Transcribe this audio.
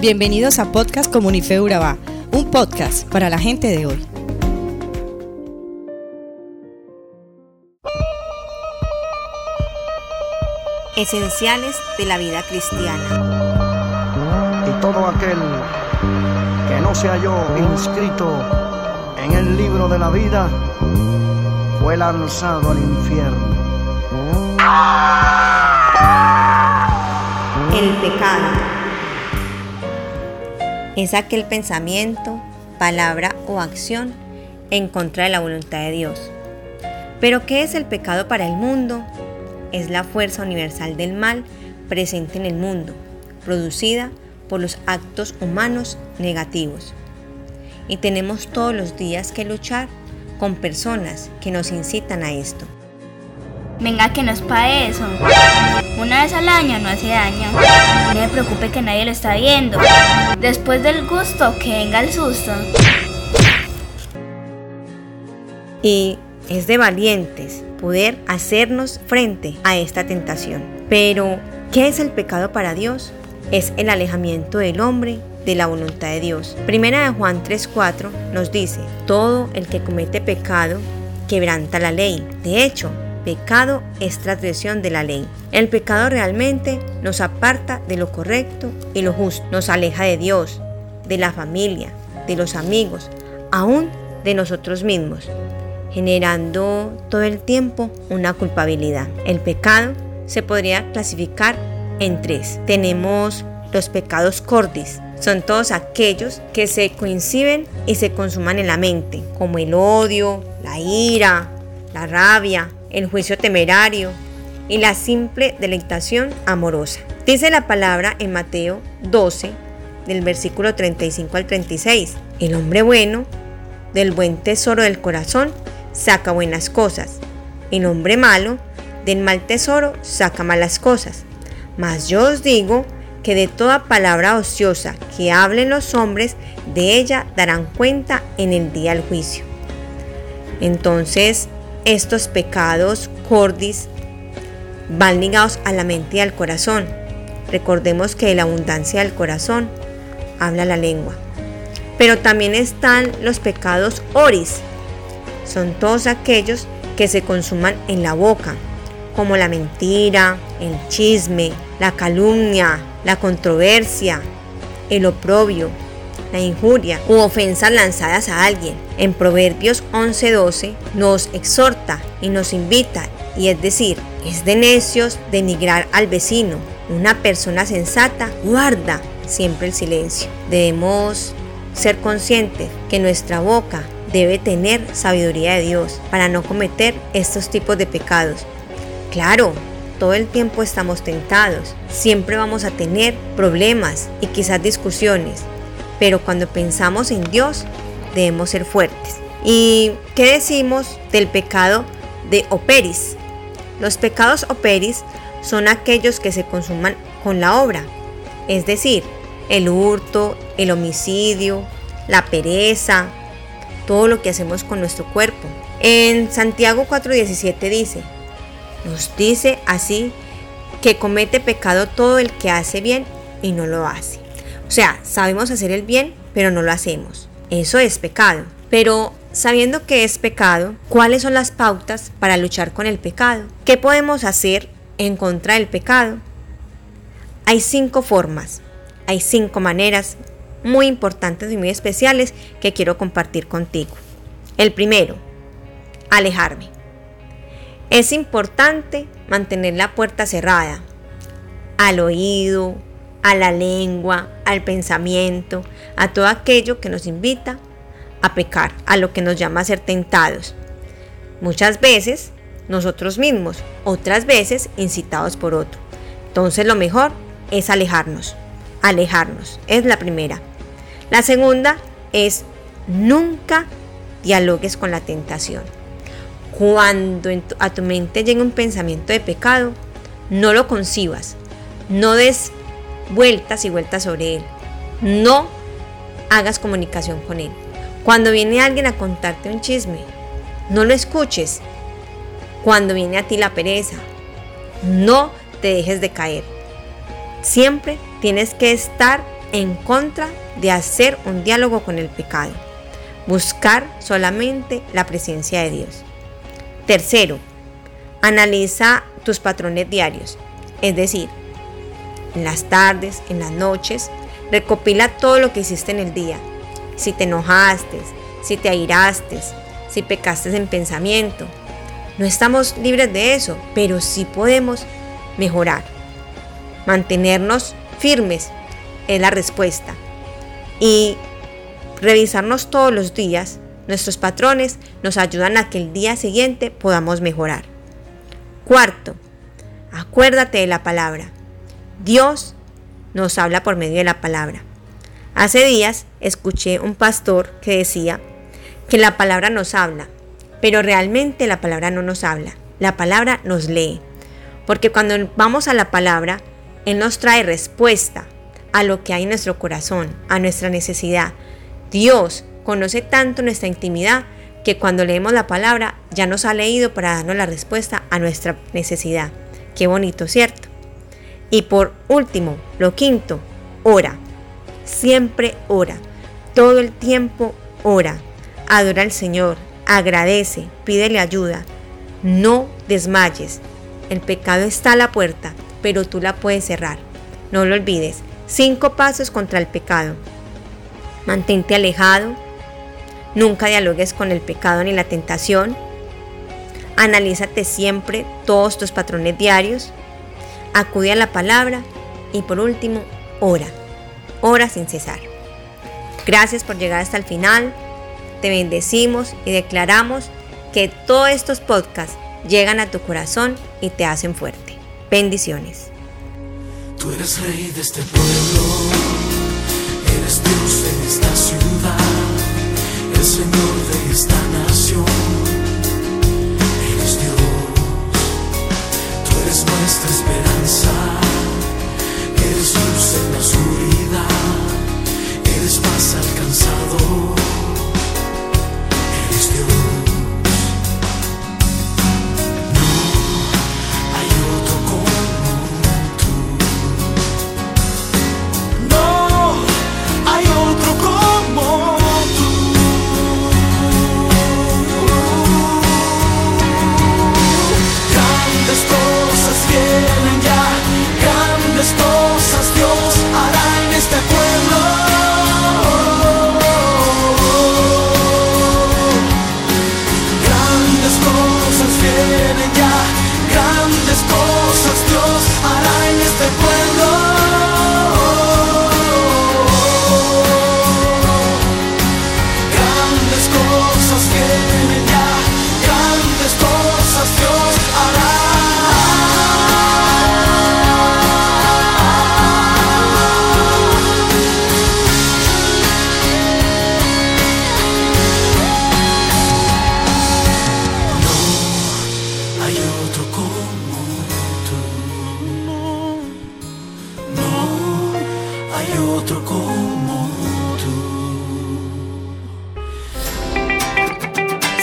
Bienvenidos a Podcast Comunife Urabá, un podcast para la gente de hoy. Esenciales de la vida cristiana. Y todo aquel que no se halló inscrito en el libro de la vida fue lanzado al infierno. El pecado es aquel pensamiento, palabra o acción en contra de la voluntad de Dios. Pero ¿qué es el pecado para el mundo? Es la fuerza universal del mal presente en el mundo, producida por los actos humanos negativos. Y tenemos todos los días que luchar con personas que nos incitan a esto. Venga, que no es para eso. Una vez al año no hace daño. No me preocupe que nadie lo está viendo. Después del gusto, que venga el susto. Y es de valientes poder hacernos frente a esta tentación. Pero, ¿qué es el pecado para Dios? Es el alejamiento del hombre de la voluntad de Dios. Primera de Juan 3:4 nos dice, todo el que comete pecado quebranta la ley. De hecho, Pecado es transgresión de la ley. El pecado realmente nos aparta de lo correcto y lo justo. Nos aleja de Dios, de la familia, de los amigos, aún de nosotros mismos, generando todo el tiempo una culpabilidad. El pecado se podría clasificar en tres. Tenemos los pecados cordis, son todos aquellos que se coinciden y se consuman en la mente, como el odio, la ira, la rabia, el juicio temerario y la simple deleitación amorosa. Dice la palabra en Mateo 12, del versículo 35 al 36. El hombre bueno, del buen tesoro del corazón, saca buenas cosas. El hombre malo, del mal tesoro, saca malas cosas. Mas yo os digo que de toda palabra ociosa que hablen los hombres, de ella darán cuenta en el día del juicio. Entonces, estos pecados cordis van ligados a la mente y al corazón. Recordemos que la abundancia del corazón habla la lengua. Pero también están los pecados oris. Son todos aquellos que se consuman en la boca, como la mentira, el chisme, la calumnia, la controversia, el oprobio, la injuria u ofensas lanzadas a alguien. En Proverbios 11:12 nos exhorta y nos invita, y es decir, es de necios denigrar al vecino. Una persona sensata guarda siempre el silencio. Debemos ser conscientes que nuestra boca debe tener sabiduría de Dios para no cometer estos tipos de pecados. Claro, todo el tiempo estamos tentados, siempre vamos a tener problemas y quizás discusiones, pero cuando pensamos en Dios debemos ser fuertes. ¿Y qué decimos del pecado de operis? Los pecados operis son aquellos que se consuman con la obra, es decir, el hurto, el homicidio, la pereza, todo lo que hacemos con nuestro cuerpo. En Santiago 4:17 dice, nos dice así que comete pecado todo el que hace bien y no lo hace. O sea, sabemos hacer el bien, pero no lo hacemos. Eso es pecado. Pero sabiendo que es pecado, ¿cuáles son las pautas para luchar con el pecado? ¿Qué podemos hacer en contra del pecado? Hay cinco formas, hay cinco maneras muy importantes y muy especiales que quiero compartir contigo. El primero, alejarme. Es importante mantener la puerta cerrada, al oído, a la lengua, al pensamiento, a todo aquello que nos invita a pecar, a lo que nos llama a ser tentados. Muchas veces nosotros mismos, otras veces incitados por otro. Entonces lo mejor es alejarnos, alejarnos, es la primera. La segunda es nunca dialogues con la tentación. Cuando a tu mente llegue un pensamiento de pecado, no lo concibas, no des vueltas y vueltas sobre él. No hagas comunicación con él. Cuando viene alguien a contarte un chisme, no lo escuches. Cuando viene a ti la pereza, no te dejes de caer. Siempre tienes que estar en contra de hacer un diálogo con el pecado. Buscar solamente la presencia de Dios. Tercero, analiza tus patrones diarios. Es decir, en las tardes, en las noches, recopila todo lo que hiciste en el día. Si te enojaste, si te airaste, si pecaste en pensamiento. No estamos libres de eso, pero sí podemos mejorar. Mantenernos firmes es la respuesta. Y revisarnos todos los días, nuestros patrones nos ayudan a que el día siguiente podamos mejorar. Cuarto, acuérdate de la palabra. Dios nos habla por medio de la palabra. Hace días escuché un pastor que decía que la palabra nos habla, pero realmente la palabra no nos habla, la palabra nos lee. Porque cuando vamos a la palabra, Él nos trae respuesta a lo que hay en nuestro corazón, a nuestra necesidad. Dios conoce tanto nuestra intimidad que cuando leemos la palabra ya nos ha leído para darnos la respuesta a nuestra necesidad. Qué bonito, ¿cierto? Y por último, lo quinto, ora. Siempre ora. Todo el tiempo ora. Adora al Señor. Agradece. Pídele ayuda. No desmayes. El pecado está a la puerta, pero tú la puedes cerrar. No lo olvides. Cinco pasos contra el pecado. Mantente alejado. Nunca dialogues con el pecado ni la tentación. Analízate siempre todos tus patrones diarios acude a la palabra y por último, ora. Ora sin cesar. Gracias por llegar hasta el final. Te bendecimos y declaramos que todos estos podcasts llegan a tu corazón y te hacen fuerte. Bendiciones. Tú eres rey de este pueblo, eres Dios en esta ciudad, el Señor de esta